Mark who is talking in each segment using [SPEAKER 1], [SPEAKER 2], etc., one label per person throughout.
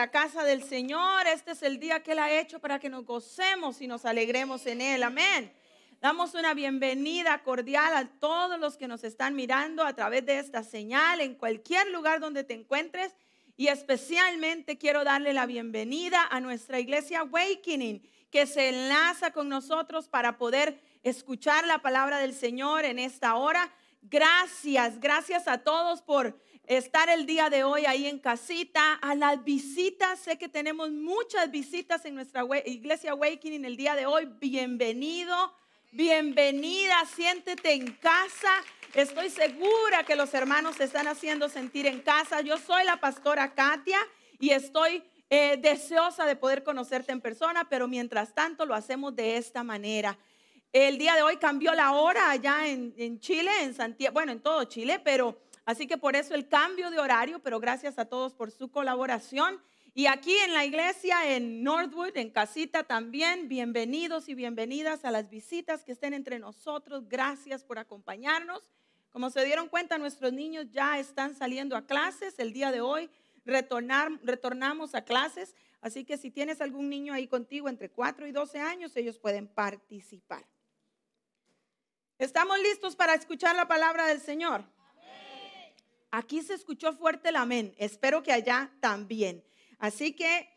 [SPEAKER 1] la casa del Señor. Este es el día que Él ha hecho para que nos gocemos y nos alegremos en Él. Amén. Damos una bienvenida cordial a todos los que nos están mirando a través de esta señal en cualquier lugar donde te encuentres. Y especialmente quiero darle la bienvenida a nuestra iglesia Awakening, que se enlaza con nosotros para poder escuchar la palabra del Señor en esta hora. Gracias, gracias a todos por estar el día de hoy ahí en casita, a las visitas. Sé que tenemos muchas visitas en nuestra iglesia Awakening el día de hoy. Bienvenido, bienvenida, siéntete en casa. Estoy segura que los hermanos se están haciendo sentir en casa. Yo soy la pastora Katia y estoy eh, deseosa de poder conocerte en persona, pero mientras tanto lo hacemos de esta manera. El día de hoy cambió la hora allá en, en Chile, en Santiago, bueno, en todo Chile, pero Así que por eso el cambio de horario, pero gracias a todos por su colaboración. Y aquí en la iglesia, en Northwood, en casita también, bienvenidos y bienvenidas a las visitas que estén entre nosotros. Gracias por acompañarnos. Como se dieron cuenta, nuestros niños ya están saliendo a clases. El día de hoy retornar, retornamos a clases. Así que si tienes algún niño ahí contigo entre 4 y 12 años, ellos pueden participar. ¿Estamos listos para escuchar la palabra del Señor? Aquí se escuchó fuerte el amén. Espero que allá también. Así que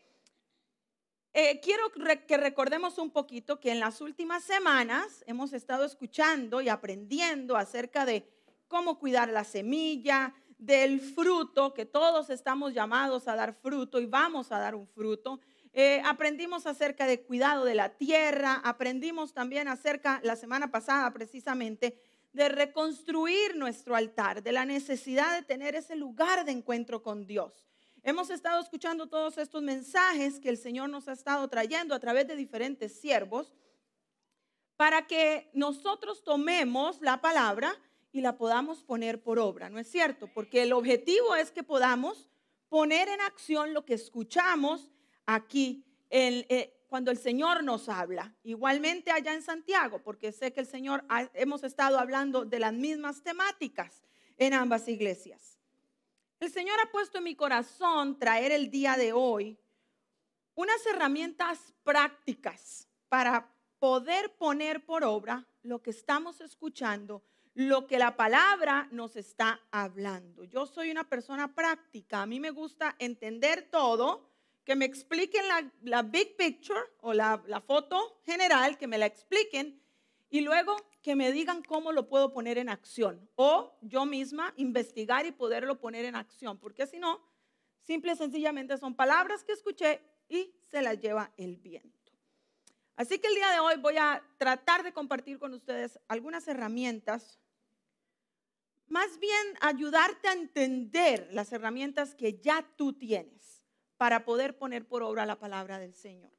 [SPEAKER 1] eh, quiero que recordemos un poquito que en las últimas semanas hemos estado escuchando y aprendiendo acerca de cómo cuidar la semilla, del fruto, que todos estamos llamados a dar fruto y vamos a dar un fruto. Eh, aprendimos acerca de cuidado de la tierra, aprendimos también acerca, la semana pasada precisamente, de reconstruir nuestro altar, de la necesidad de tener ese lugar de encuentro con Dios. Hemos estado escuchando todos estos mensajes que el Señor nos ha estado trayendo a través de diferentes siervos para que nosotros tomemos la palabra y la podamos poner por obra, ¿no es cierto? Porque el objetivo es que podamos poner en acción lo que escuchamos aquí en, eh, cuando el Señor nos habla. Igualmente allá en Santiago, porque sé que el Señor hemos estado hablando de las mismas temáticas en ambas iglesias. El Señor ha puesto en mi corazón traer el día de hoy unas herramientas prácticas para poder poner por obra lo que estamos escuchando, lo que la palabra nos está hablando. Yo soy una persona práctica, a mí me gusta entender todo que me expliquen la, big picture o la, la foto general, que me la expliquen y luego que me digan cómo lo puedo poner en acción o yo misma investigar y poderlo poner en acción, porque si no, simple y sencillamente son palabras que escuché y se las lleva el viento. Así que el día de hoy voy a tratar de compartir con ustedes algunas herramientas, más bien ayudarte a entender las herramientas que ya tú tienes para poder poner por obra la palabra del Señor.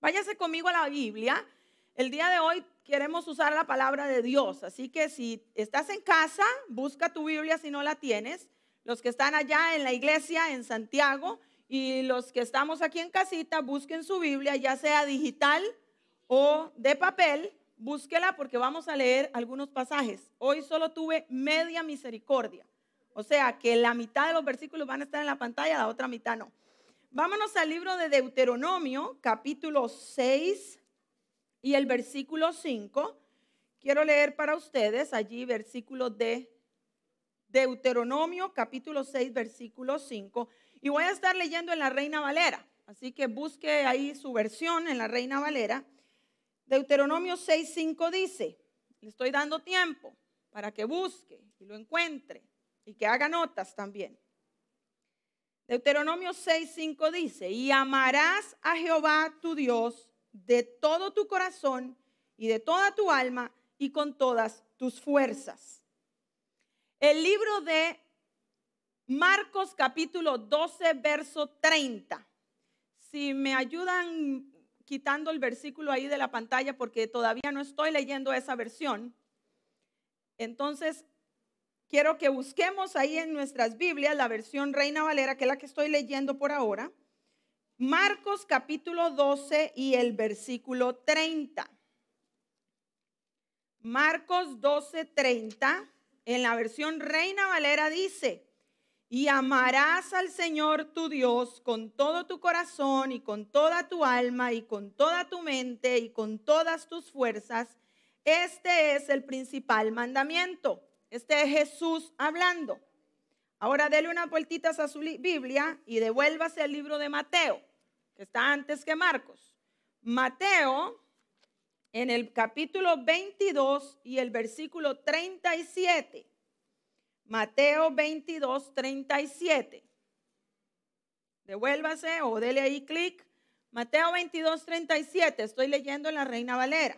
[SPEAKER 1] Váyase conmigo a la Biblia. El día de hoy queremos usar la palabra de Dios, así que si estás en casa, busca tu Biblia si no la tienes. Los que están allá en la iglesia en Santiago y los que estamos aquí en casita, busquen su Biblia, ya sea digital o de papel, búsquela porque vamos a leer algunos pasajes. Hoy solo tuve media misericordia, o sea que la mitad de los versículos van a estar en la pantalla, la otra mitad no. Vámonos al libro de Deuteronomio, capítulo 6 y el versículo 5. Quiero leer para ustedes allí versículo de Deuteronomio, capítulo 6, versículo 5. Y voy a estar leyendo en la Reina Valera. Así que busque ahí su versión en la Reina Valera. Deuteronomio 6, 5 dice, le estoy dando tiempo para que busque y lo encuentre y que haga notas también. Deuteronomio 6:5 dice, y amarás a Jehová tu Dios de todo tu corazón y de toda tu alma y con todas tus fuerzas. El libro de Marcos capítulo 12, verso 30. Si me ayudan quitando el versículo ahí de la pantalla porque todavía no estoy leyendo esa versión. Entonces, quiero que busquemos ahí en nuestras Biblias la versión Reina Valera, que es la que estoy leyendo por ahora. Marcos capítulo 12 y el versículo 30. Marcos 12, 30, en la versión Reina Valera dice, y amarás al Señor tu Dios con todo tu corazón y con toda tu alma y con toda tu mente y con todas tus fuerzas. Este es el principal mandamiento. Este es Jesús hablando. Ahora dele unas vueltitas a su Biblia y devuélvase al libro de Mateo, que está antes que Marcos. Mateo, en el capítulo 22 y el versículo 37. Mateo 22, 37. Devuélvase o dele ahí clic. Mateo 22, 37. Estoy leyendo en la Reina Valera.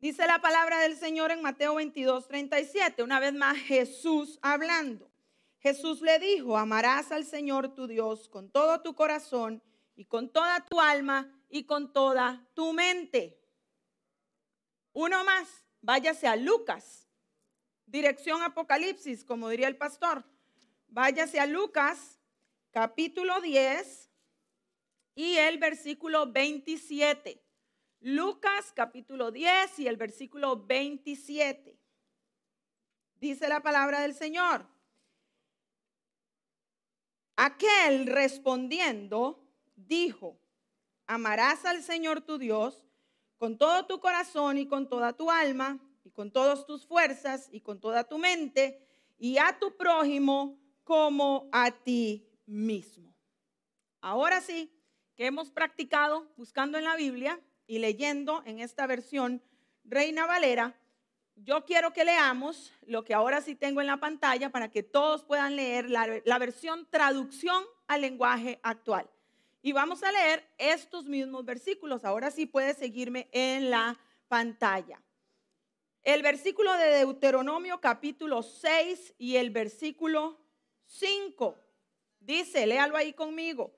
[SPEAKER 1] Dice la palabra del Señor en Mateo 22, 37. Una vez más Jesús hablando. Jesús le dijo, amarás al Señor tu Dios con todo tu corazón y con toda tu alma y con toda tu mente. Uno más, váyase a Lucas dirección Apocalipsis, como diría el pastor. Váyase a Lucas, capítulo 10 y el versículo 27. Lucas, capítulo 10 y el versículo 27. Dice la palabra del Señor. Aquel respondiendo dijo, amarás al Señor tu Dios con todo tu corazón y con toda tu alma y con todas tus fuerzas y con toda tu mente y a tu prójimo como a ti mismo. Ahora sí, que hemos practicado buscando en la Biblia y leyendo en esta versión Reina Valera, yo quiero que leamos lo que ahora sí tengo en la pantalla para que todos puedan leer la, versión traducción al lenguaje actual. Y vamos a leer estos mismos versículos. Ahora sí puedes seguirme en la pantalla. El versículo de Deuteronomio capítulo 6 y el versículo 5 dice, léalo ahí conmigo,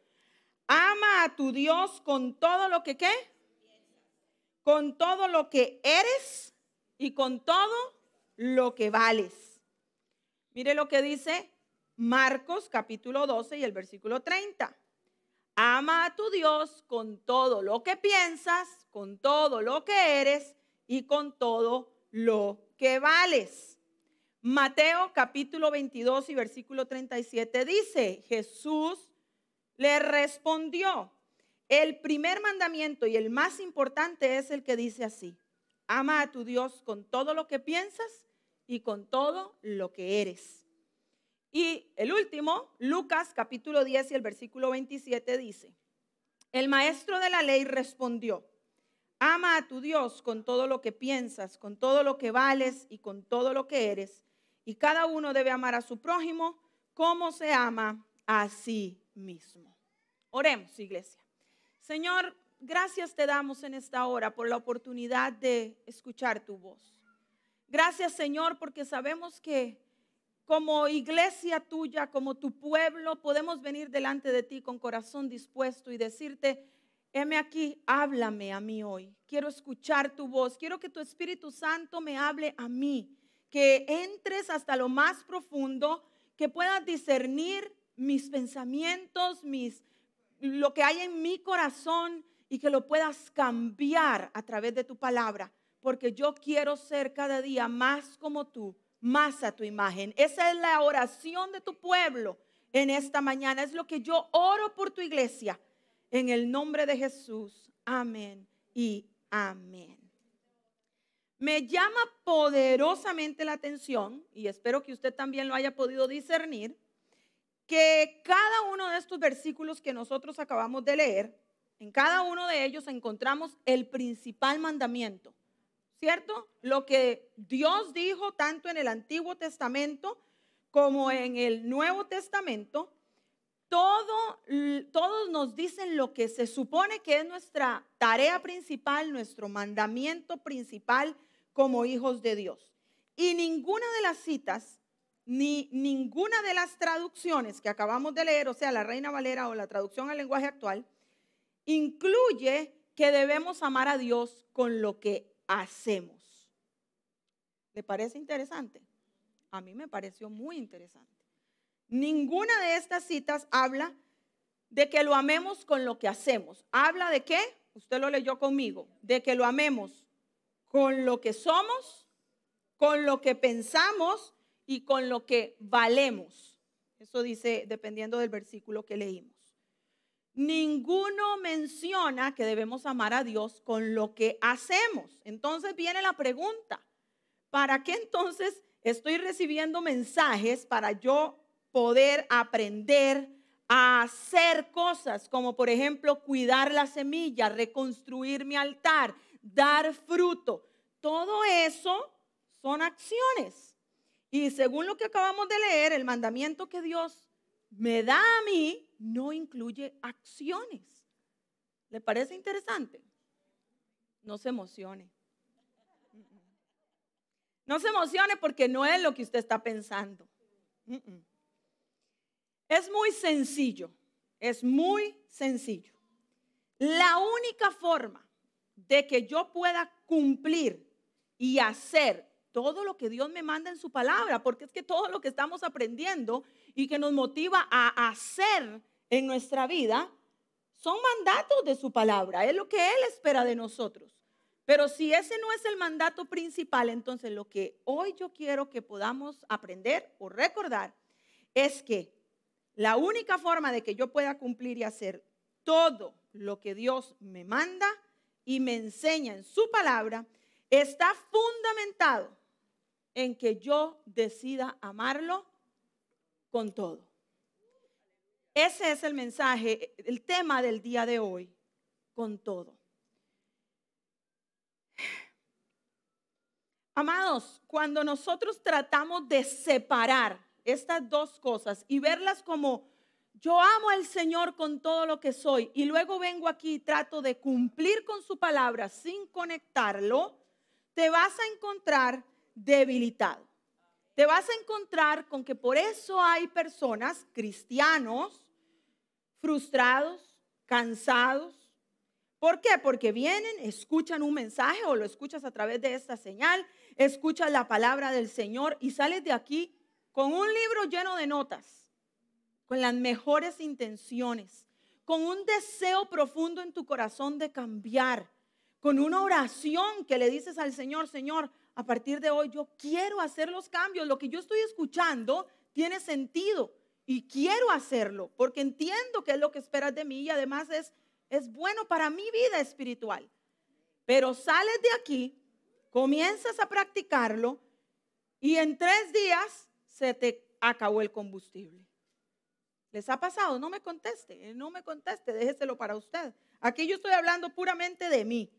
[SPEAKER 1] ama a tu Dios con todo lo que qué? Con todo lo que eres y con todo lo que vales. Mire lo que dice Marcos capítulo 12 y el versículo 30. Ama a tu Dios con todo lo que piensas, con todo lo que eres y con todo lo que vales. Mateo capítulo 22 y versículo 37 dice, Jesús le respondió, el primer mandamiento y el más importante es el que dice así, ama a tu Dios con todo lo que piensas y con todo lo que eres. Y el último, Lucas capítulo 10 y el versículo 27 dice, el maestro de la ley respondió, Ama a tu Dios con todo lo que piensas, con todo lo que vales y con todo lo que eres. Y cada uno debe amar a su prójimo como se ama a sí mismo. Oremos, iglesia. Señor, gracias te damos en esta hora por la oportunidad de escuchar tu voz. Gracias, Señor, porque sabemos que como iglesia tuya, como tu pueblo, podemos venir delante de ti con corazón dispuesto y decirte, heme aquí, háblame a mí hoy. Quiero escuchar tu voz. Quiero que tu Espíritu Santo me hable a mí. Que entres hasta lo más profundo, que puedas discernir mis pensamientos, mis, lo que hay en mi corazón y que lo puedas cambiar a través de tu palabra. Porque yo quiero ser cada día más como tú, más a tu imagen. Esa es la oración de tu pueblo en esta mañana. Es lo que yo oro por tu iglesia en el nombre de Jesús. Amén y amén. Me llama poderosamente la atención, y espero que usted también lo haya podido discernir, que cada uno de estos versículos que nosotros acabamos de leer, en cada uno de ellos encontramos el principal mandamiento, ¿cierto? Lo que Dios dijo tanto en el Antiguo Testamento como en el Nuevo Testamento, todo, todos nos dicen lo que se supone que es nuestra tarea principal, nuestro mandamiento principal como hijos de Dios. Y ninguna de las citas, ni ninguna de las traducciones que acabamos de leer, o sea, la Reina Valera o la traducción al lenguaje actual, incluye que debemos amar a Dios con lo que hacemos. ¿Le parece interesante? A mí me pareció muy interesante. Ninguna de estas citas habla de que lo amemos con lo que hacemos. Habla de qué? Usted lo leyó conmigo. De que lo amemos con lo que somos, con lo que pensamos y con lo que valemos. Eso dice dependiendo del versículo que leímos. Ninguno menciona que debemos amar a Dios con lo que hacemos. Entonces viene la pregunta, ¿para qué entonces estoy recibiendo mensajes para yo poder aprender a hacer cosas como por ejemplo cuidar la semilla, reconstruir mi altar, dar fruto? Todo eso son acciones. Y según lo que acabamos de leer, el mandamiento que Dios me da a mí no incluye acciones. ¿Le parece interesante? No se emocione. No se emocione porque no es lo que usted está pensando. Es muy sencillo, es muy sencillo. La única forma de que yo pueda cumplir y hacer todo lo que Dios me manda en su palabra, porque es que todo lo que estamos aprendiendo y que nos motiva a hacer en nuestra vida son mandatos de su palabra, es lo que Él espera de nosotros. Pero si ese no es el mandato principal, entonces lo que hoy yo quiero que podamos aprender o recordar es que la única forma de que yo pueda cumplir y hacer todo lo que Dios me manda y me enseña en su palabra está fundamentado en que yo decida amarlo con todo. Ese es el mensaje, el tema del día de hoy, con todo. Amados, cuando nosotros tratamos de separar estas dos cosas y verlas como yo amo al Señor con todo lo que soy y luego vengo aquí y trato de cumplir con su palabra sin conectarlo, te vas a encontrar debilitado. Te vas a encontrar con que por eso hay personas, cristianos, frustrados, cansados. ¿Por qué? Porque vienen, escuchan un mensaje o lo escuchas a través de esta señal, escuchas la palabra del Señor y sales de aquí con un libro lleno de notas, con las mejores intenciones, con un deseo profundo en tu corazón de cambiar, con una oración que le dices al Señor, Señor, a partir de hoy yo quiero hacer los cambios, lo que yo estoy escuchando tiene sentido y quiero hacerlo porque entiendo que es lo que esperas de mí y además es, es bueno para mi vida espiritual. Pero sales de aquí, comienzas a practicarlo y en tres días se te acabó el combustible. ¿Les ha pasado? No me conteste, no me conteste, déjeselo para usted. Aquí yo estoy hablando puramente de mí.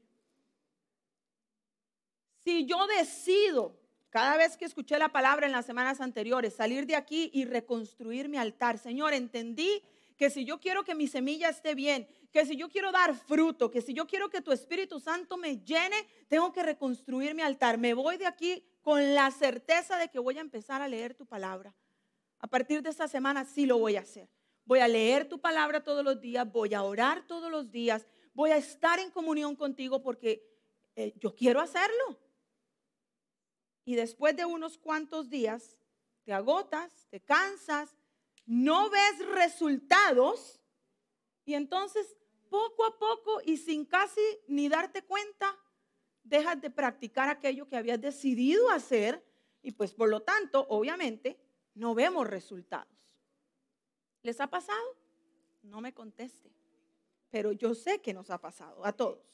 [SPEAKER 1] Si yo decido, cada vez que escuché la palabra en las semanas anteriores, salir de aquí y reconstruir mi altar, Señor, entendí que si yo quiero que mi semilla esté bien, que si yo quiero dar fruto, que si yo quiero que tu Espíritu Santo me llene, tengo que reconstruir mi altar. Me voy de aquí con la certeza de que voy a empezar a leer tu palabra. A partir de esta semana sí lo voy a hacer. Voy a leer tu palabra todos los días, voy a orar todos los días, voy a estar en comunión contigo porque eh, yo quiero hacerlo y después de unos cuantos días te agotas, te cansas, no ves resultados y entonces poco a poco y sin casi ni darte cuenta, dejas de practicar aquello que habías decidido hacer y pues por lo tanto, obviamente, no vemos resultados. ¿Les ha pasado? No me conteste, pero yo sé que nos ha pasado a todos.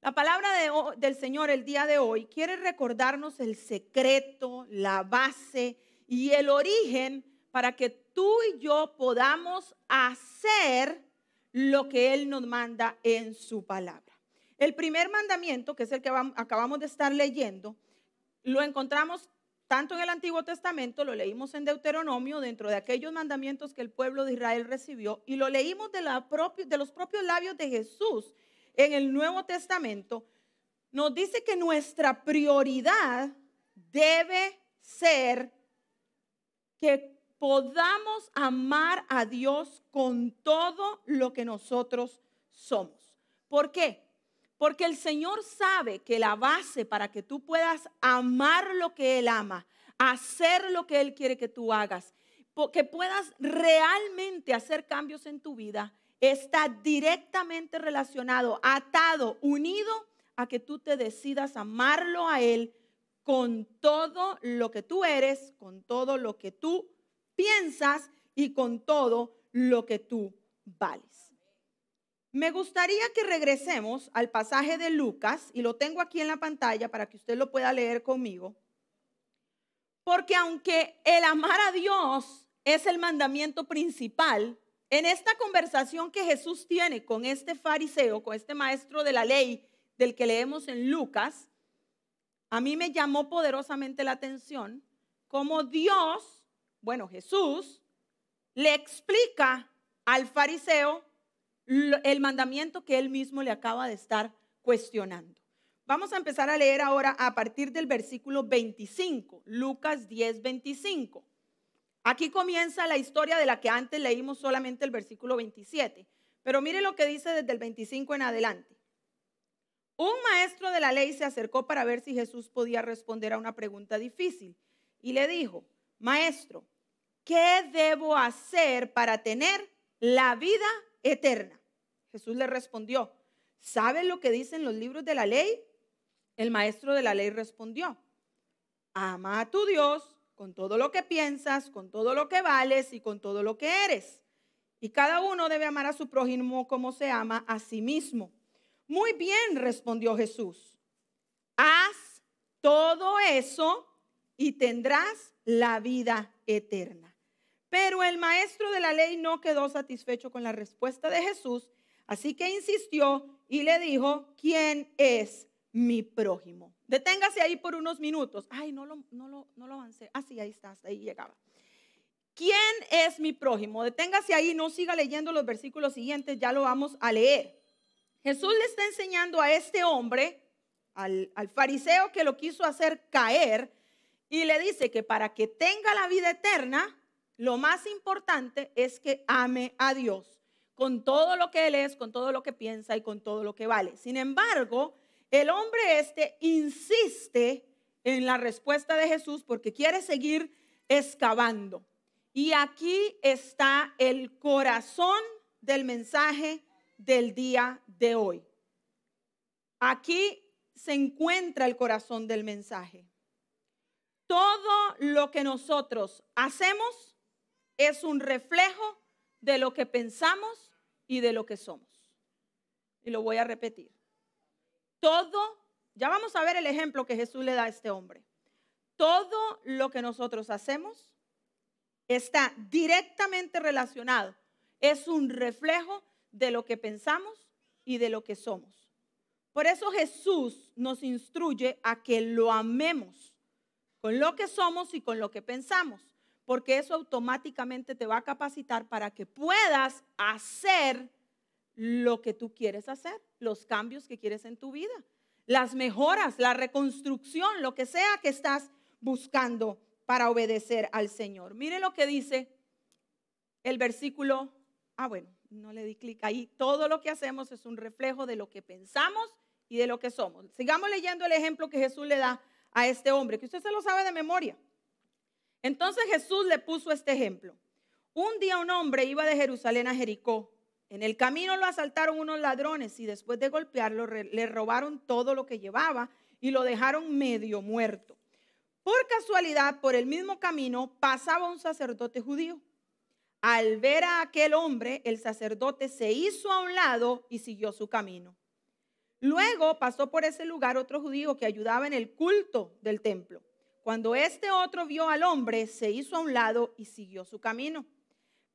[SPEAKER 1] La palabra del Señor el día de hoy quiere recordarnos el secreto, la base y el origen para que tú y yo podamos hacer lo que Él nos manda en su palabra. El primer mandamiento, que es el que acabamos de estar leyendo, lo encontramos tanto en el Antiguo Testamento, lo leímos en Deuteronomio, dentro de aquellos mandamientos que el pueblo de Israel recibió, y lo leímos de, de los propios labios de Jesús en el Nuevo Testamento, nos dice que nuestra prioridad debe ser que podamos amar a Dios con todo lo que nosotros somos. ¿Por qué? Porque el Señor sabe que la base para que tú puedas amar lo que Él ama, hacer lo que Él quiere que tú hagas, que puedas realmente hacer cambios en tu vida, está directamente relacionado, atado, unido a que tú te decidas amarlo a Él con todo lo que tú eres, con todo lo que tú piensas y con todo lo que tú vales. Me gustaría que regresemos al pasaje de Lucas, y lo tengo aquí en la pantalla para que usted lo pueda leer conmigo, porque aunque el amar a Dios es el mandamiento principal, en esta conversación que Jesús tiene con este fariseo, con este maestro de la ley del que leemos en Lucas, a mí me llamó poderosamente la atención cómo Dios, bueno, Jesús, le explica al fariseo el mandamiento que él mismo le acaba de estar cuestionando. Vamos a empezar a leer ahora a partir del versículo 25, Lucas 10, 25. Aquí comienza la historia de la que antes leímos solamente el versículo 27. Pero mire lo que dice desde el 25 en adelante. Un maestro de la ley se acercó para ver si Jesús podía responder a una pregunta difícil y le dijo, maestro, ¿qué debo hacer para tener la vida eterna? Jesús le respondió, ¿sabes lo que dicen los libros de la ley? El maestro de la ley respondió, ama a tu Dios con todo lo que piensas, con todo lo que vales y con todo lo que eres. Y cada uno debe amar a su prójimo como se ama a sí mismo. Muy bien, respondió Jesús. Haz todo eso y tendrás la vida eterna. Pero el maestro de la ley no quedó satisfecho con la respuesta de Jesús, así que insistió y le dijo, ¿quién es mi prójimo? Deténgase ahí por unos minutos. Ay, no lo, no lo, no lo avancé. Ah, sí, ahí está, hasta ahí llegaba. ¿Quién es mi prójimo? Deténgase ahí, no siga leyendo los versículos siguientes, ya lo vamos a leer. Jesús le está enseñando a este hombre, al, al fariseo que lo quiso hacer caer, y le dice que para que tenga la vida eterna, lo más importante es que ame a Dios con todo lo que él es, con todo lo que piensa y con todo lo que vale. Sin embargo, el hombre este insiste en la respuesta de Jesús porque quiere seguir excavando. Y aquí está el corazón del mensaje del día de hoy. Aquí se encuentra el corazón del mensaje. Todo lo que nosotros hacemos es un reflejo de lo que pensamos y de lo que somos. Y lo voy a repetir. Todo, ya vamos a ver el ejemplo que Jesús le da a este hombre. Todo lo que nosotros hacemos está directamente relacionado. Es un reflejo de lo que pensamos y de lo que somos. Por eso Jesús nos instruye a que lo amemos con lo que somos y con lo que pensamos, porque eso automáticamente te va a capacitar para que puedas hacer lo que tú quieres hacer, los cambios que quieres en tu vida, las mejoras, la reconstrucción, lo que sea que estás buscando para obedecer al Señor. Mire lo que dice el versículo, ah bueno, no le di clic ahí, todo lo que hacemos es un reflejo de lo que pensamos y de lo que somos. Sigamos leyendo el ejemplo que Jesús le da a este hombre, que usted se lo sabe de memoria. Entonces Jesús le puso este ejemplo. Un día un hombre iba de Jerusalén a Jericó en el camino lo asaltaron unos ladrones y después de golpearlo le robaron todo lo que llevaba y lo dejaron medio muerto. Por casualidad, por el mismo camino pasaba un sacerdote judío. Al ver a aquel hombre, el sacerdote se hizo a un lado y siguió su camino. Luego pasó por ese lugar otro judío que ayudaba en el culto del templo. Cuando este otro vio al hombre, se hizo a un lado y siguió su camino.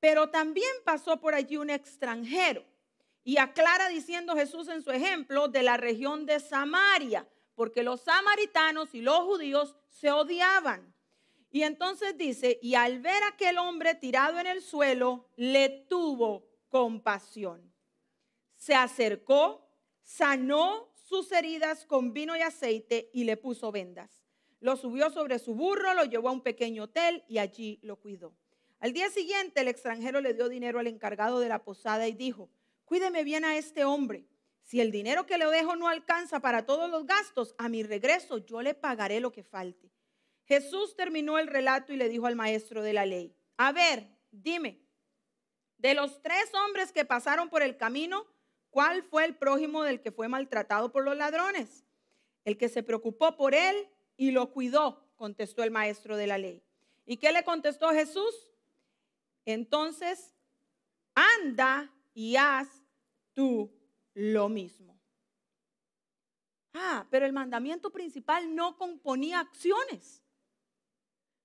[SPEAKER 1] Pero también pasó por allí un extranjero. Y aclara diciendo Jesús en su ejemplo de la región de Samaria, porque los samaritanos y los judíos se odiaban. Y entonces dice, y al ver a aquel hombre tirado en el suelo, le tuvo compasión. Se acercó, sanó sus heridas con vino y aceite y le puso vendas. Lo subió sobre su burro, lo llevó a un pequeño hotel y allí lo cuidó. Al día siguiente el extranjero le dio dinero al encargado de la posada y dijo, cuídeme bien a este hombre. Si el dinero que le dejo no alcanza para todos los gastos, a mi regreso yo le pagaré lo que falte. Jesús terminó el relato y le dijo al maestro de la ley, a ver, dime, de los tres hombres que pasaron por el camino, ¿cuál fue el prójimo del que fue maltratado por los ladrones? El que se preocupó por él y lo cuidó, contestó el maestro de la ley. ¿Y qué le contestó Jesús? Entonces, anda y haz tú lo mismo. Ah, pero el mandamiento principal no componía acciones.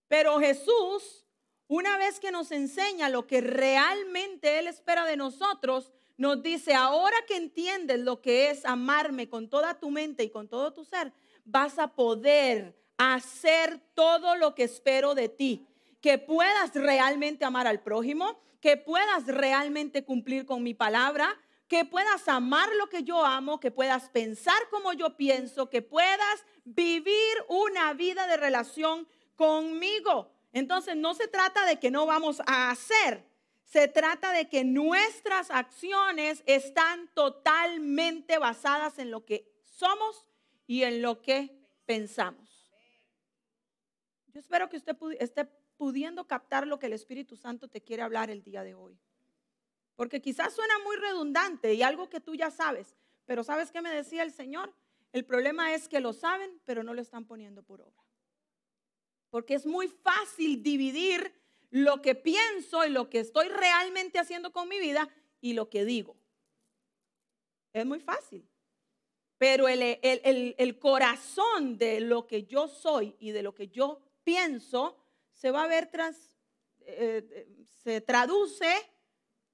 [SPEAKER 1] Pero Jesús, una vez que nos enseña lo que realmente Él espera de nosotros, nos dice, ahora que entiendes lo que es amarme con toda tu mente y con todo tu ser, vas a poder hacer todo lo que espero de ti. Que puedas realmente amar al prójimo, que puedas realmente cumplir con mi palabra, que puedas amar lo que yo amo, que puedas pensar como yo pienso, que puedas vivir una vida de relación conmigo. Entonces no se trata de que no vamos a hacer, se trata de que nuestras acciones están totalmente basadas en lo que somos y en lo que pensamos. Yo espero que usted pudiendo captar lo que el Espíritu Santo te quiere hablar el día de hoy. Porque quizás suena muy redundante y algo que tú ya sabes, pero ¿sabes qué me decía el Señor? El problema es que lo saben, pero no lo están poniendo por obra. Porque es muy fácil dividir lo que pienso y lo que estoy realmente haciendo con mi vida y lo que digo. Es muy fácil. Pero el, el, corazón de lo que yo soy y de lo que yo pienso se va a ver tras, eh, eh, se traduce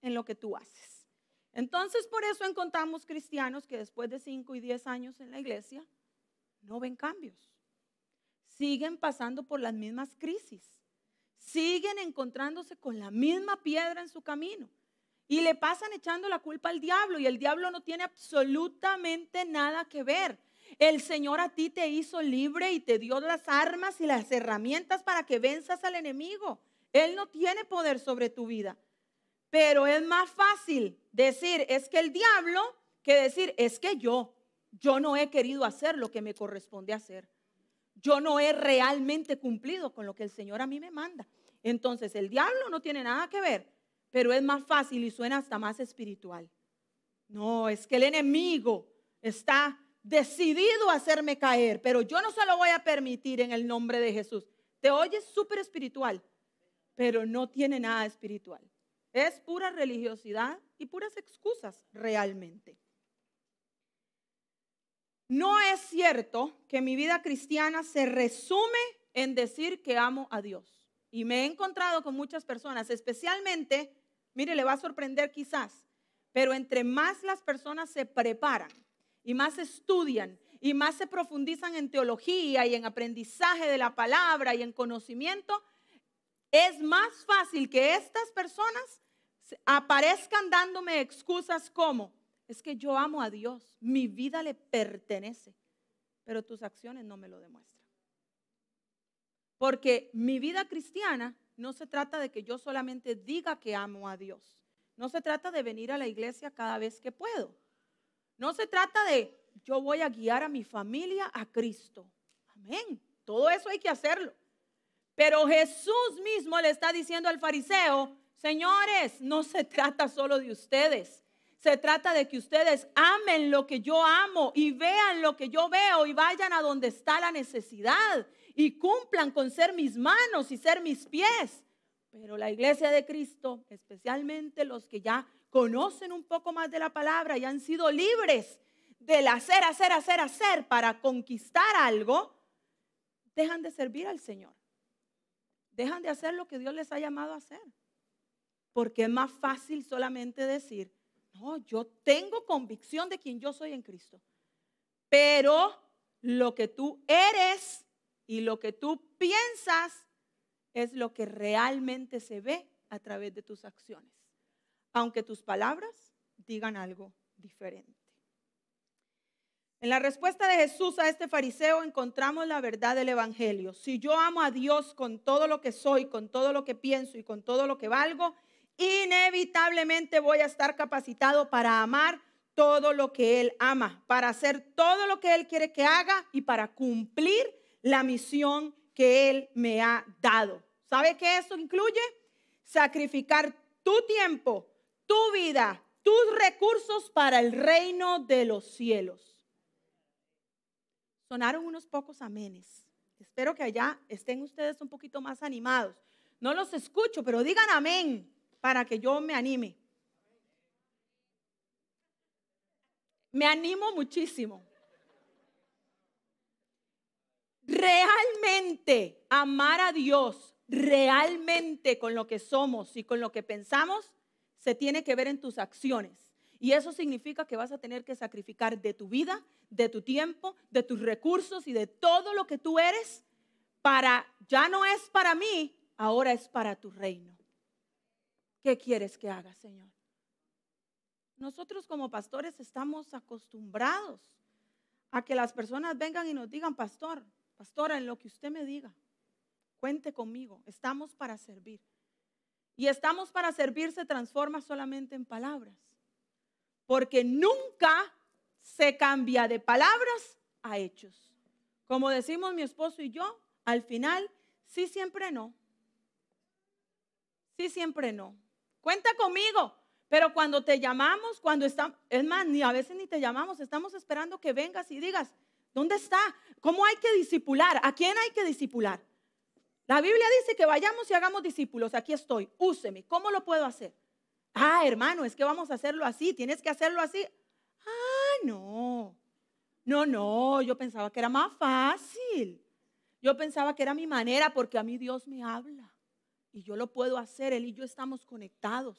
[SPEAKER 1] en lo que tú haces. Entonces, por eso encontramos cristianos que después de 5 y 10 años en la iglesia no ven cambios. Siguen pasando por las mismas crisis. Siguen encontrándose con la misma piedra en su camino. Y le pasan echando la culpa al diablo y el diablo no tiene absolutamente nada que ver. El Señor a ti te hizo libre y te dio las armas y las herramientas para que venzas al enemigo. Él no tiene poder sobre tu vida. Pero es más fácil decir, es que el diablo, que decir, es que yo, yo no he querido hacer lo que me corresponde hacer. Yo no he realmente cumplido con lo que el Señor a mí me manda. Entonces el diablo no tiene nada que ver, pero es más fácil y suena hasta más espiritual. No, es que el enemigo está decidido a hacerme caer, pero yo no se lo voy a permitir en el nombre de Jesús. Te oyes súper espiritual, pero no tiene nada espiritual. Es pura religiosidad y puras excusas realmente. No es cierto que mi vida cristiana se resume en decir que amo a Dios. Y me he encontrado con muchas personas, especialmente, mire, le va a sorprender quizás, pero entre más las personas se preparan y más estudian y más se profundizan en teología y en aprendizaje de la palabra y en conocimiento, es más fácil que estas personas aparezcan dándome excusas como, es que yo amo a Dios, mi vida le pertenece, pero tus acciones no me lo demuestran. Porque mi vida cristiana no se trata de que yo solamente diga que amo a Dios. No se trata de venir a la iglesia cada vez que puedo. No se trata de yo voy a guiar a mi familia a Cristo. Amén. Todo eso hay que hacerlo. Pero Jesús mismo le está diciendo al fariseo, Señores, no se trata solo de ustedes. Se trata de que ustedes amen lo que yo amo y vean lo que yo veo y vayan a donde está la necesidad y cumplan con ser mis manos y ser mis pies. Pero la iglesia de Cristo, especialmente los que ya conocen un poco más de la palabra y han sido libres del hacer, hacer, hacer, hacer para conquistar algo, dejan de servir al Señor. Dejan de hacer lo que Dios les ha llamado a hacer porque es más fácil solamente decir, no, yo tengo convicción de quien yo soy en Cristo. Pero lo que tú eres y lo que tú piensas es lo que realmente se ve a través de tus acciones, aunque tus palabras digan algo diferente. En la respuesta de Jesús a este fariseo encontramos la verdad del Evangelio. Si yo amo a Dios con todo lo que soy, con todo lo que pienso y con todo lo que valgo, inevitablemente voy a estar capacitado para amar todo lo que Él ama, para hacer todo lo que Él quiere que haga y para cumplir la misión que Él me ha dado. ¿Sabe qué eso incluye? Sacrificar tu tiempo, tu vida, tus recursos para el reino de los cielos. Sonaron unos pocos amenes. Espero que allá estén ustedes un poquito más animados. No los escucho, pero digan amén para que yo me anime. Me animo muchísimo. Realmente amar a Dios, realmente con lo que somos y con lo que pensamos, se tiene que ver en tus acciones. Y eso significa que vas a tener que sacrificar de tu vida, de tu tiempo, de tus recursos y de todo lo que tú eres para, ya no es para mí, ahora es para tu reino. ¿Qué quieres que haga, Señor? Nosotros como pastores estamos acostumbrados a que las personas vengan y nos digan, pastor, pastora, en lo que usted me diga, cuente conmigo, estamos para servir. Y estamos para servir se transforma solamente en palabras porque nunca se cambia de palabras a hechos. Como decimos mi esposo y yo, al final, sí siempre no. Sí siempre no. Cuenta conmigo, pero cuando te llamamos, cuando estamos, es más, ni a veces ni te llamamos, estamos esperando que vengas y digas, ¿dónde está? ¿Cómo hay que disipular? ¿A quién hay que disipular? La Biblia dice que vayamos y hagamos discípulos. Aquí estoy, úseme. ¿Cómo lo puedo hacer? Ah, hermano, es que vamos a hacerlo así, tienes que hacerlo así. Ah, no. No, no, yo pensaba que era más fácil. Yo pensaba que era mi manera porque a mí Dios me habla y yo lo puedo hacer, Él y yo estamos conectados.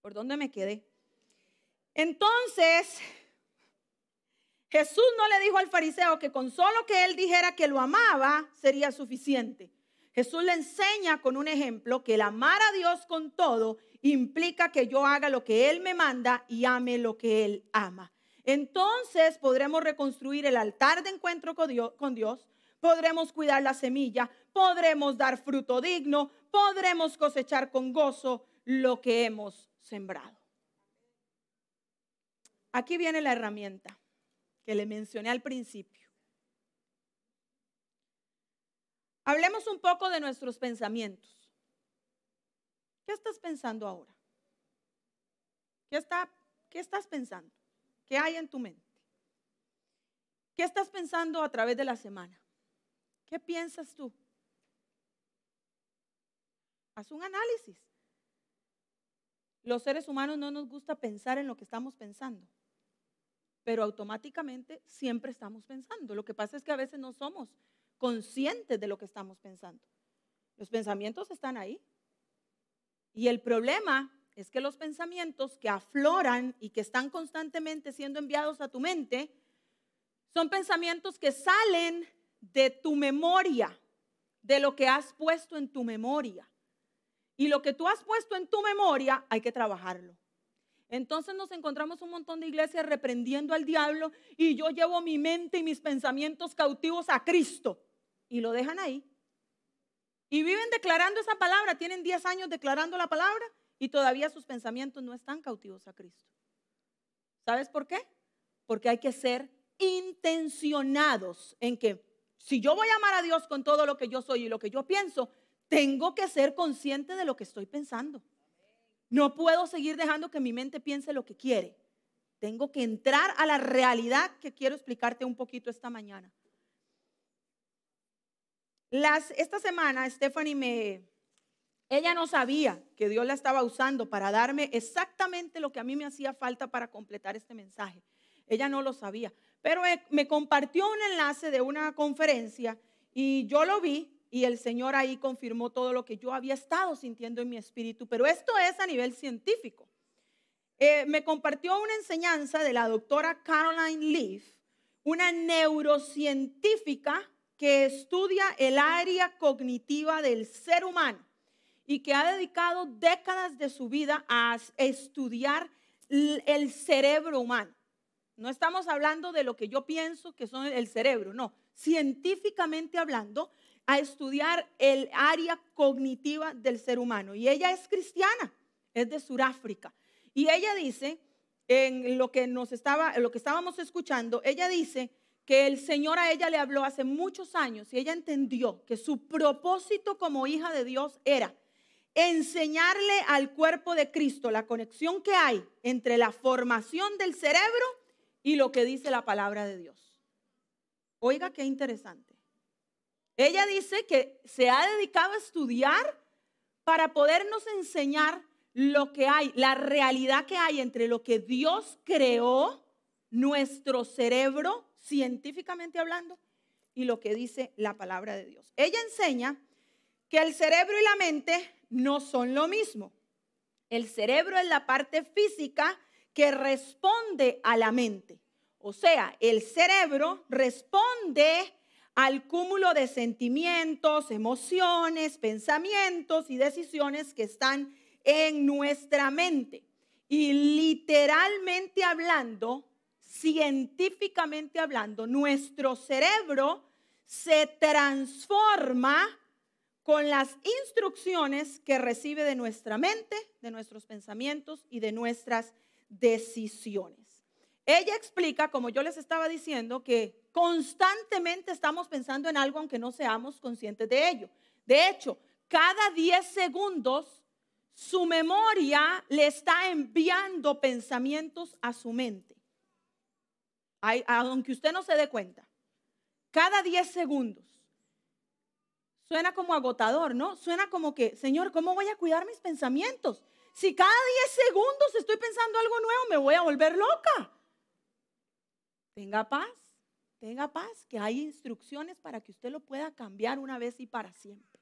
[SPEAKER 1] ¿Por dónde me quedé? Entonces, Jesús no le dijo al fariseo que con solo que él dijera que lo amaba sería suficiente. Jesús le enseña con un ejemplo que el amar a Dios con todo implica que yo haga lo que Él me manda y ame lo que Él ama. Entonces podremos reconstruir el altar de encuentro con Dios, podremos cuidar la semilla, podremos dar fruto digno, podremos cosechar con gozo lo que hemos sembrado. Aquí viene la herramienta que le mencioné al principio. Hablemos un poco de nuestros pensamientos. ¿Qué estás pensando ahora? ¿Qué, está, ¿Qué estás pensando? ¿Qué hay en tu mente? ¿Qué estás pensando a través de la semana? ¿Qué piensas tú? Haz un análisis. Los seres humanos no nos gusta pensar en lo que estamos pensando, pero automáticamente siempre estamos pensando. Lo que pasa es que a veces no somos conscientes de lo que estamos pensando. Los pensamientos están ahí. Y el problema es que los pensamientos que afloran y que están constantemente siendo enviados a tu mente son pensamientos que salen de tu memoria, de lo que has puesto en tu memoria. Y lo que tú has puesto en tu memoria hay que trabajarlo. Entonces nos encontramos un montón de iglesias reprendiendo al diablo y yo llevo mi mente y mis pensamientos cautivos a Cristo y lo dejan ahí. Y viven declarando esa palabra, tienen 10 años declarando la palabra y todavía sus pensamientos no están cautivos a Cristo. ¿Sabes por qué? Porque hay que ser intencionados en que si yo voy a amar a Dios con todo lo que yo soy y lo que yo pienso, tengo que ser consciente de lo que estoy pensando. No puedo seguir dejando que mi mente piense lo que quiere. Tengo que entrar a la realidad que quiero explicarte un poquito esta mañana esta semana Stephanie me, ella no sabía que Dios la estaba usando para darme exactamente lo que a mí me hacía falta para completar este mensaje. Ella no lo sabía, pero me compartió un enlace de una conferencia y yo lo vi y el Señor ahí confirmó todo lo que yo había estado sintiendo en mi espíritu, pero esto es a nivel científico. Eh, me compartió una enseñanza de la doctora Caroline Leaf, una neurocientífica que estudia el área cognitiva del ser humano y que ha dedicado décadas de su vida a estudiar el cerebro humano. No estamos hablando de lo que yo pienso que son el cerebro, no. Científicamente hablando, a estudiar el área cognitiva del ser humano. Y ella es cristiana, es de Sudáfrica. Y ella dice, en lo que nos estaba, lo que estábamos escuchando, ella dice que el Señor a ella le habló hace muchos años y ella entendió que su propósito como hija de Dios era enseñarle al cuerpo de Cristo la conexión que hay entre la formación del cerebro y lo que dice la palabra de Dios. Oiga qué interesante. Ella dice que se ha dedicado a estudiar para podernos enseñar lo que hay, la realidad que hay entre lo que Dios creó, nuestro cerebro, científicamente hablando, y lo que dice la palabra de Dios. Ella enseña que el cerebro y la mente no son lo mismo. El cerebro es la parte física que responde a la mente. O sea, el cerebro responde al cúmulo de sentimientos, emociones, pensamientos y decisiones que están en nuestra mente. Y literalmente hablando, científicamente hablando, nuestro cerebro se transforma con las instrucciones que recibe de nuestra mente, de nuestros pensamientos y de nuestras decisiones. Ella explica, como yo les estaba diciendo, que constantemente estamos pensando en algo aunque no seamos conscientes de ello. De hecho, cada 10 segundos su memoria le está enviando pensamientos a su mente. aunque usted no se dé cuenta. Cada 10 segundos. Suena como agotador, ¿no? Suena como que, Señor, ¿cómo voy a cuidar mis pensamientos? Si cada 10 segundos estoy pensando algo nuevo, me voy a volver loca. Tenga paz, tenga paz, que hay instrucciones para que usted lo pueda cambiar una vez y para siempre.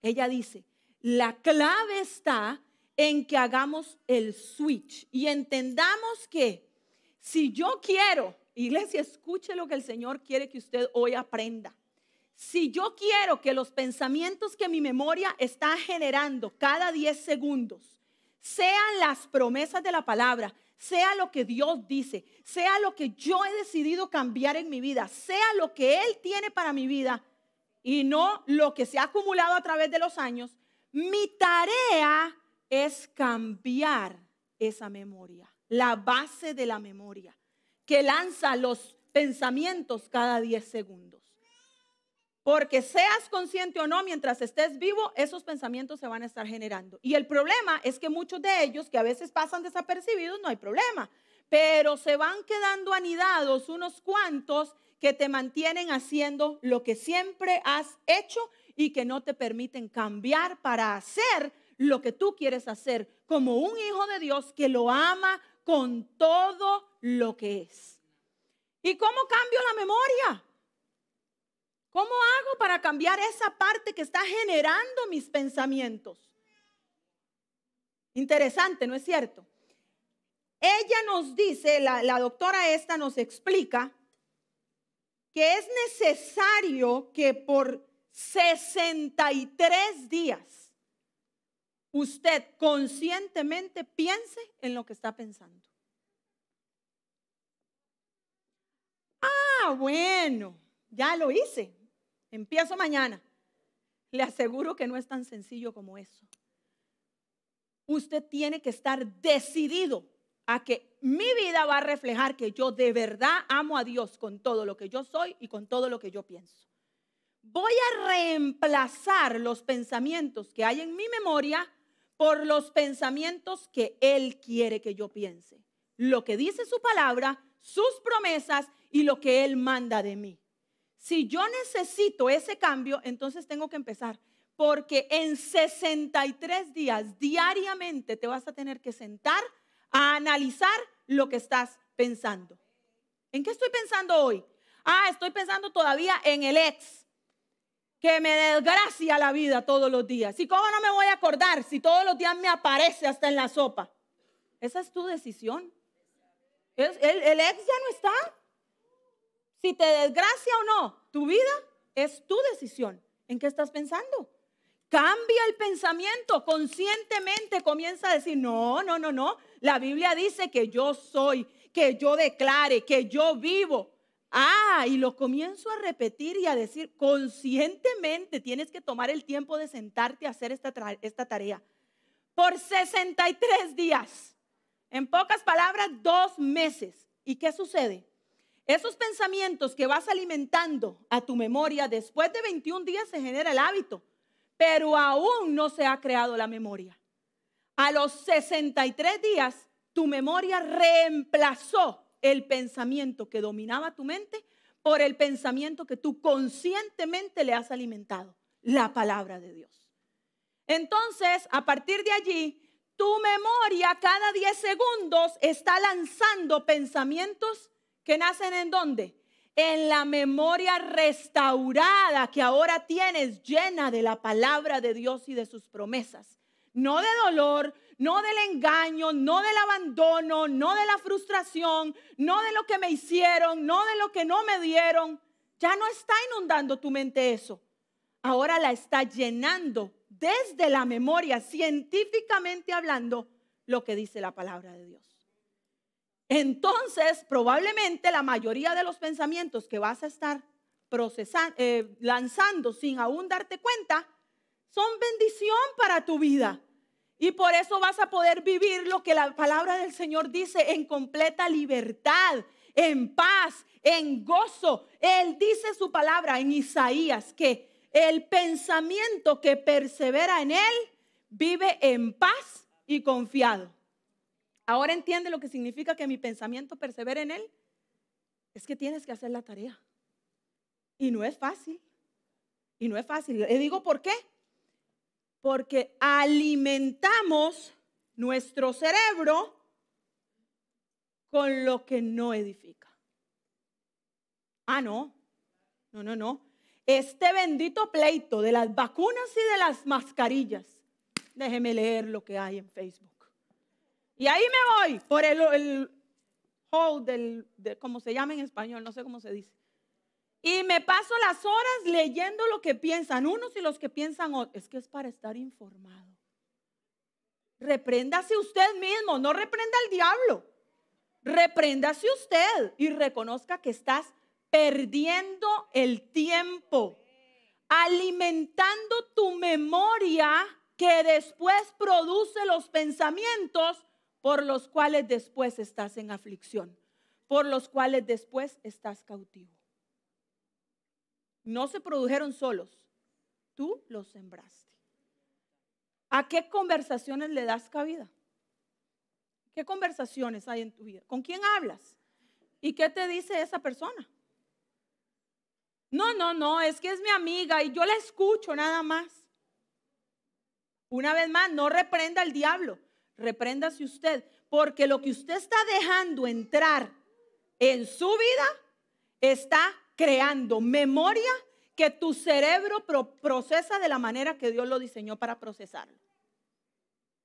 [SPEAKER 1] Ella dice, la clave está en que hagamos el switch y entendamos que si yo quiero, iglesia, escuche lo que el Señor quiere que usted hoy aprenda. Si yo quiero que los pensamientos que mi memoria está generando cada 10 segundos sean las promesas de la palabra, sea lo que Dios dice, sea lo que yo he decidido cambiar en mi vida, sea lo que Él tiene para mi vida y no lo que se ha acumulado a través de los años, mi tarea es cambiar esa memoria, la base de la memoria, que lanza los pensamientos cada 10 segundos. Porque seas consciente o no, mientras estés vivo, esos pensamientos se van a estar generando. Y el problema es que muchos de ellos, que a veces pasan desapercibidos, no hay problema. Pero se van quedando anidados unos cuantos que te mantienen haciendo lo que siempre has hecho y que no te permiten cambiar para hacer lo que tú quieres hacer como un hijo de Dios que lo ama con todo lo que es. ¿Y cómo cambio la memoria? ¿Cómo hago para cambiar esa parte que está generando mis pensamientos? Interesante, ¿no es cierto? Ella nos dice, la, doctora esta nos explica que es necesario que por 63 días usted conscientemente piense en lo que está pensando. Ah, bueno, ya lo hice. Empiezo mañana. Le aseguro que no es tan sencillo como eso. Usted tiene que estar decidido a que mi vida va a reflejar que yo de verdad amo a Dios con todo lo que yo soy y con todo lo que yo pienso voy a reemplazar los pensamientos que hay en mi memoria por los pensamientos que Él quiere que yo piense. Lo que dice su palabra, sus promesas y lo que Él manda de mí. Si yo necesito ese cambio, entonces tengo que empezar. Porque en 63 días diariamente te vas a tener que sentar a analizar lo que estás pensando. ¿En qué estoy pensando hoy? Ah, estoy pensando todavía en el ex que me desgracia la vida todos los días. ¿Y cómo no me voy a acordar si todos los días me aparece hasta en la sopa? Esa es tu decisión. El, ex ya no está. Si te desgracia o no, tu vida es tu decisión. ¿En qué estás pensando? Cambia el pensamiento, conscientemente comienza a decir, no, no, no, no. La Biblia dice que yo soy, que yo declare, que yo vivo. Ah, y lo comienzo a repetir y a decir, conscientemente tienes que tomar el tiempo de sentarte a hacer esta, esta tarea. Por 63 días. En pocas palabras, dos meses. ¿Y qué sucede? Esos pensamientos que vas alimentando a tu memoria, después de 21 días se genera el hábito, pero aún no se ha creado la memoria. A los 63 días, tu memoria reemplazó el pensamiento que dominaba tu mente por el pensamiento que tú conscientemente le has alimentado, la palabra de Dios. Entonces, a partir de allí, tu memoria cada 10 segundos está lanzando pensamientos que nacen en dónde? En la memoria restaurada que ahora tienes llena de la palabra de Dios y de sus promesas. No de dolor, no del engaño, no del abandono, no de la frustración, no de lo que me hicieron, no de lo que no me dieron. Ya no está inundando tu mente eso. Ahora la está llenando desde la memoria, científicamente hablando, lo que dice la palabra de Dios. Entonces, probablemente la mayoría de los pensamientos que vas a estar eh, lanzando sin aún darte cuenta, son bendición para tu vida. Y por eso vas a poder vivir lo que la palabra del Señor dice en completa libertad, en paz, en gozo. Él dice su palabra en Isaías que el pensamiento que persevera en Él vive en paz y confiado. Ahora entiende lo que significa que mi pensamiento persevere en Él. Es que tienes que hacer la tarea. Y no es fácil. Y no es fácil. Le digo por qué. Porque alimentamos nuestro cerebro con lo que no edifica. Ah, no. No, no, no este bendito pleito de las vacunas y de las mascarillas. Déjeme leer lo que hay en Facebook. Y ahí me voy por el, el hall del, de, como se llama en español, no sé cómo se dice. Y me paso las horas leyendo lo que piensan unos y los que piensan otros. Es que es para estar informado. Repréndase usted mismo, no reprenda al diablo. Repréndase usted y reconozca que estás perdiendo el tiempo, alimentando tu memoria que después produce los pensamientos por los cuales después estás en aflicción, por los cuales después estás cautivo. No se produjeron solos, tú los sembraste. ¿A qué conversaciones le das cabida? ¿Qué conversaciones hay en tu vida? ¿Con quién hablas? ¿Y qué te dice esa persona? No, no, no, es que es mi amiga y yo la escucho nada más. Una vez más, no reprenda al diablo, repréndase usted, porque lo que usted está dejando entrar en su vida está creando memoria que tu cerebro procesa de la manera que Dios lo diseñó para procesarlo.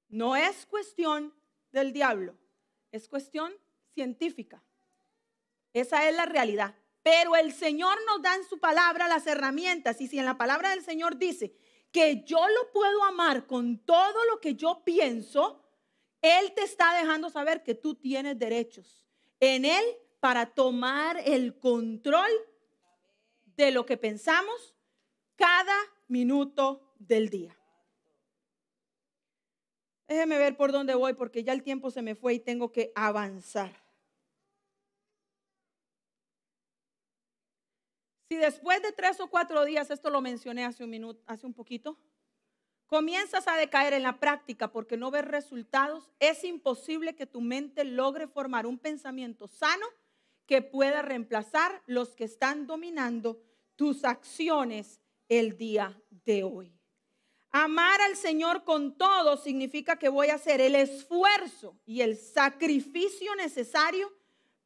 [SPEAKER 1] No es cuestión del diablo, es cuestión científica. Esa es la realidad. Pero el Señor nos da en su palabra las herramientas. Y si en la palabra del Señor dice que yo lo puedo amar con todo lo que yo pienso, Él te está dejando saber que tú tienes derechos en Él para tomar el control de lo que pensamos cada minuto del día. Déjeme ver por dónde voy porque ya el tiempo se me fue y tengo que avanzar. Si después de tres o cuatro días, esto lo mencioné hace un minuto, hace un poquito, comienzas a decaer en la práctica porque no ves resultados, es imposible que tu mente logre formar un pensamiento sano que pueda reemplazar los que están dominando tus acciones el día de hoy. Amar al Señor con todo significa que voy a hacer el esfuerzo y el sacrificio necesario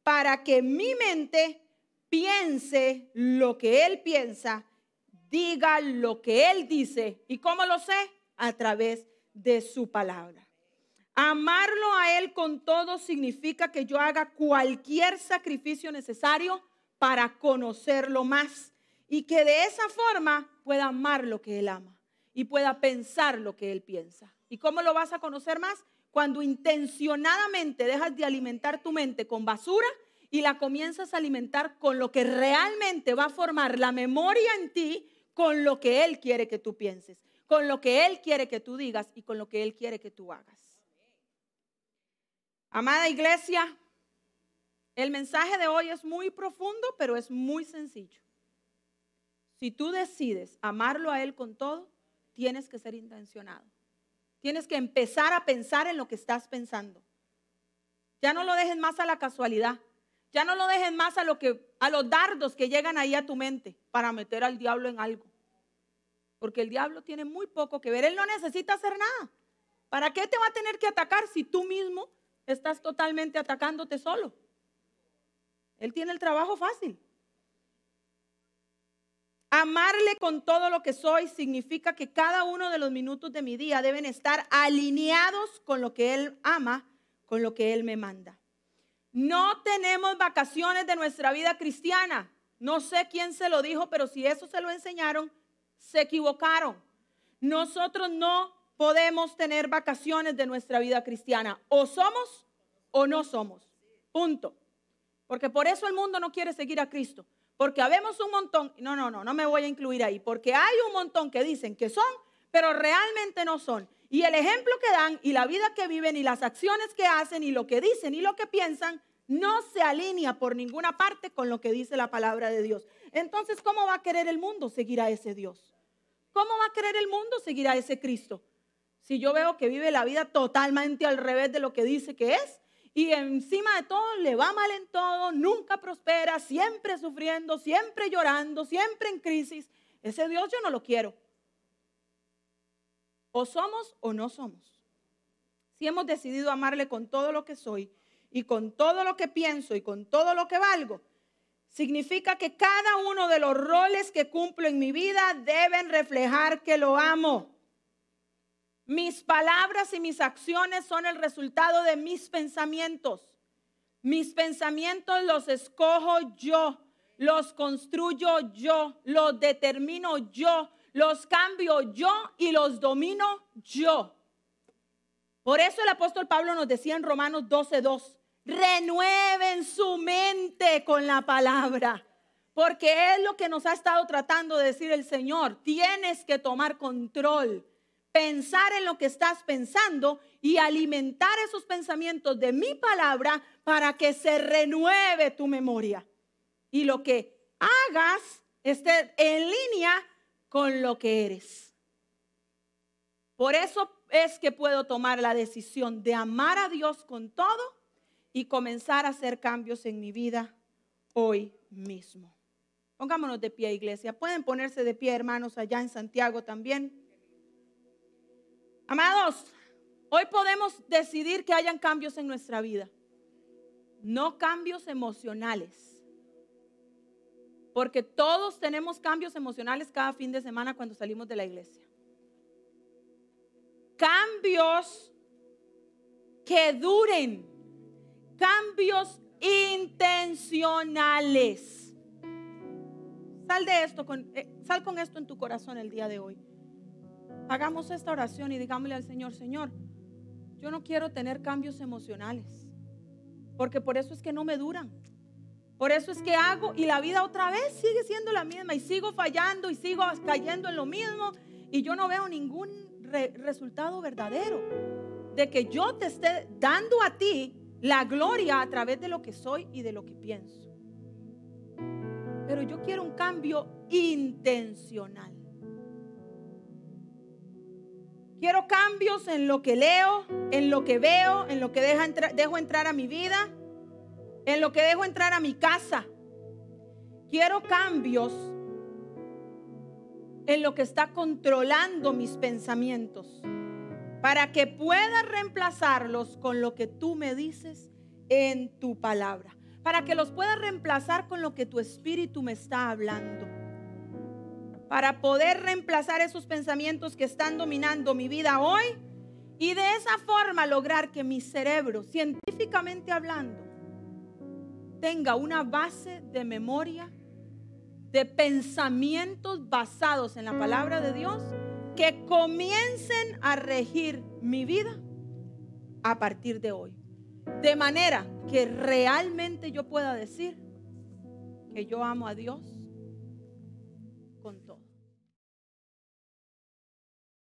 [SPEAKER 1] para que mi mente piense lo que Él piensa, diga lo que Él dice. ¿Y cómo lo sé? A través de su palabra. Amarlo a Él con todo significa que yo haga cualquier sacrificio necesario para conocerlo más y que de esa forma pueda amar lo que Él ama y pueda pensar lo que Él piensa. ¿Y cómo lo vas a conocer más? Cuando intencionadamente dejas de alimentar tu mente con basura y la comienzas a alimentar con lo que realmente va a formar la memoria en ti con lo que Él quiere que tú pienses, con lo que Él quiere que tú digas y con lo que Él quiere que tú hagas. Amada iglesia, el mensaje de hoy es muy profundo, pero es muy sencillo. Si tú decides amarlo a Él con todo, tienes que ser intencionado. Tienes que empezar a pensar en lo que estás pensando. Ya no lo dejes más a la casualidad. Ya no lo dejes más a, lo que, a los dardos que llegan ahí a tu mente para meter al diablo en algo. Porque el diablo tiene muy poco que ver. Él no necesita hacer nada. ¿Para qué te va a tener que atacar si tú mismo estás totalmente atacándote solo? Él tiene el trabajo fácil. Amarle con todo lo que soy significa que cada uno de los minutos de mi día deben estar alineados con lo que Él ama, con lo que Él me manda. No tenemos vacaciones de nuestra vida cristiana. No sé quién se lo dijo, pero si eso se lo enseñaron, se equivocaron. Nosotros no podemos tener vacaciones de nuestra vida cristiana. O somos o no somos. Punto. Porque por eso el mundo no quiere seguir a Cristo. Porque habemos un montón, no, no, no, no me voy a incluir ahí, porque hay un montón que dicen que son, pero realmente no son. Y el ejemplo que dan y la vida que viven y las acciones que hacen y lo que dicen y lo que piensan no se alinea por ninguna parte con lo que dice la palabra de Dios. Entonces, ¿cómo va a querer el mundo seguir a ese Dios? ¿Cómo va a querer el mundo seguir a ese Cristo? Si yo veo que vive la vida totalmente al revés de lo que dice que es, y encima de todo le va mal en todo, nunca prospera, siempre sufriendo, siempre llorando, siempre en crisis. Ese Dios yo no lo quiero. O somos o no somos. Si hemos decidido amarle con todo lo que soy y con todo lo que pienso y con todo lo que valgo, significa que cada uno de los roles que cumplo en mi vida deben reflejar que lo amo. Mis palabras y mis acciones son el resultado de mis pensamientos. Mis pensamientos los escojo yo, los construyo yo, los determino yo, los cambio yo y los domino yo. Por eso el apóstol Pablo nos decía en Romanos 12:2, renueven su mente con la palabra, porque es lo que nos ha estado tratando de decir el Señor. Tienes que tomar control pensar en lo que estás pensando y alimentar esos pensamientos de mi palabra para que se renueve tu memoria. Y lo que hagas esté en línea con lo que eres. Por eso es que puedo tomar la decisión de amar a Dios con todo y comenzar a hacer cambios en mi vida hoy mismo. Pongámonos de pie, iglesia. Pueden ponerse de pie, hermanos, allá en Santiago también. Amados, hoy podemos decidir que hayan cambios en nuestra vida, no cambios emocionales. Porque todos tenemos cambios emocionales cada fin de semana cuando salimos de la iglesia. Cambios que duren, cambios intencionales. Sal de esto, con, eh, sal con esto en tu corazón el día de hoy. Hagamos esta oración y digámosle al Señor, Señor, yo no quiero tener cambios emocionales, porque por eso es que no me duran. Por eso es que hago y la vida otra vez sigue siendo la misma y sigo fallando y sigo cayendo en lo mismo y yo no veo ningún resultado verdadero de que yo te esté dando a ti la gloria a través de lo que soy y de lo que pienso. Pero yo quiero un cambio intencional. Quiero cambios en lo que leo, en lo que veo, en lo que dejo entrar a mi vida, en lo que dejo entrar a mi casa. Quiero cambios en lo que está controlando mis pensamientos para que pueda reemplazarlos con lo que tú me dices en tu palabra, para que los pueda reemplazar con lo que tu espíritu me está hablando para poder reemplazar esos pensamientos que están dominando mi vida hoy y de esa forma lograr que mi cerebro, científicamente hablando, tenga una base de memoria, de pensamientos basados en la palabra de Dios que comiencen a regir mi vida a partir de hoy. De manera que realmente yo pueda decir que yo amo a Dios